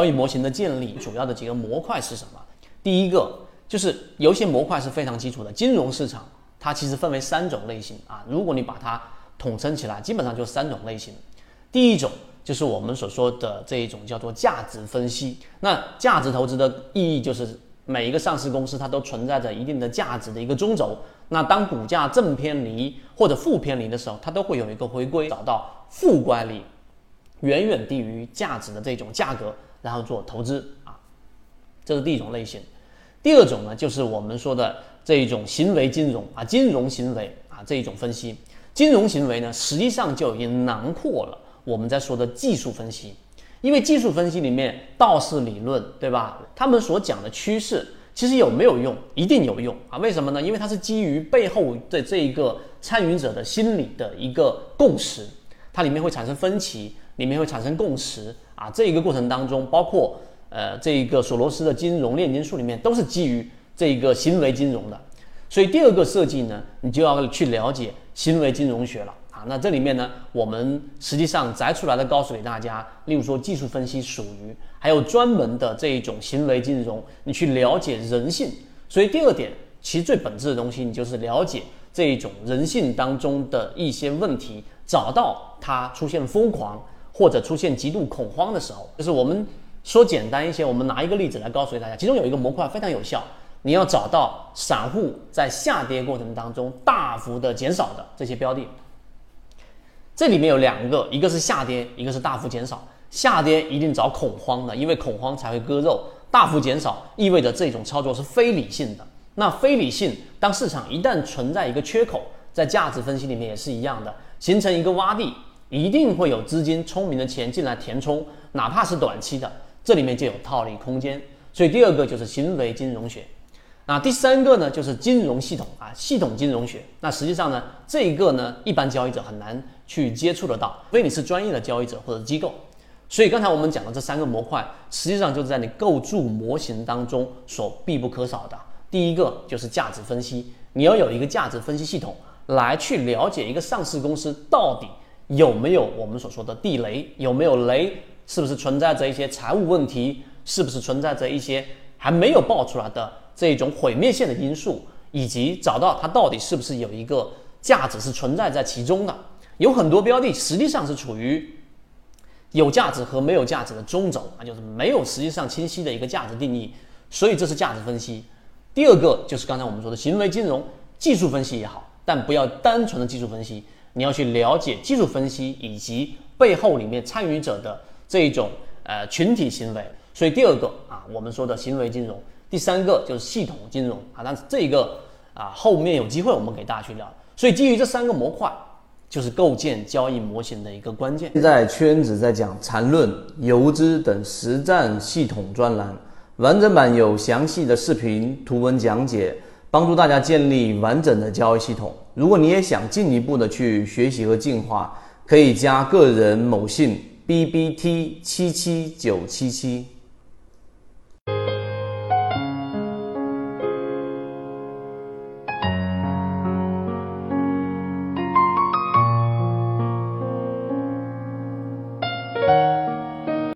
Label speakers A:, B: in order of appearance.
A: 交易模型的建立主要的几个模块是什么？第一个就是有一些模块是非常基础的，金融市场它其实分为三种类型啊。如果你把它统称起来，基本上就三种类型。第一种就是我们所说的这一种叫做价值分析。那价值投资的意义就是每一个上市公司它都存在着一定的价值的一个中轴。那当股价正偏离或者负偏离的时候，它都会有一个回归，找到负乖离远远低于价值的这种价格。然后做投资啊，这是第一种类型。第二种呢，就是我们说的这一种行为金融啊，金融行为啊这一种分析。金融行为呢，实际上就已经囊括了我们在说的技术分析。因为技术分析里面道氏理论，对吧？他们所讲的趋势，其实有没有用？一定有用啊！为什么呢？因为它是基于背后的这一个参与者的心理的一个共识，它里面会产生分歧，里面会产生共识。啊，这一个过程当中，包括呃，这一个索罗斯的金融炼金术里面，都是基于这一个行为金融的。所以第二个设计呢，你就要去了解行为金融学了啊。那这里面呢，我们实际上摘出来的告诉给大家，例如说技术分析属于，还有专门的这一种行为金融，你去了解人性。所以第二点，其实最本质的东西，你就是了解这一种人性当中的一些问题，找到它出现疯狂。或者出现极度恐慌的时候，就是我们说简单一些，我们拿一个例子来告诉大家，其中有一个模块非常有效，你要找到散户在下跌过程当中大幅的减少的这些标的。这里面有两个，一个是下跌，一个是大幅减少。下跌一定找恐慌的，因为恐慌才会割肉；大幅减少意味着这种操作是非理性的。那非理性，当市场一旦存在一个缺口，在价值分析里面也是一样的，形成一个洼地。一定会有资金聪明的钱进来填充，哪怕是短期的，这里面就有套利空间。所以第二个就是行为金融学，那第三个呢就是金融系统啊，系统金融学。那实际上呢，这一个呢，一般交易者很难去接触得到，除非你是专业的交易者或者机构。所以刚才我们讲的这三个模块，实际上就是在你构筑模型当中所必不可少的。第一个就是价值分析，你要有一个价值分析系统来去了解一个上市公司到底。有没有我们所说的地雷？有没有雷？是不是存在着一些财务问题？是不是存在着一些还没有爆出来的这种毁灭性的因素？以及找到它到底是不是有一个价值是存在在其中的？有很多标的实际上是处于有价值和没有价值的中轴啊，就是没有实际上清晰的一个价值定义，所以这是价值分析。第二个就是刚才我们说的行为金融技术分析也好，但不要单纯的技术分析。你要去了解技术分析以及背后里面参与者的这一种呃群体行为，所以第二个啊，我们说的行为金融，第三个就是系统金融啊，但是这一个啊后面有机会我们给大家去聊。所以基于这三个模块，就是构建交易模型的一个关键。
B: 现在圈子在讲缠论、游资等实战系统专栏，完整版有详细的视频、图文讲解。帮助大家建立完整的交易系统。如果你也想进一步的去学习和进化，可以加个人某信 B B T 七七九七七。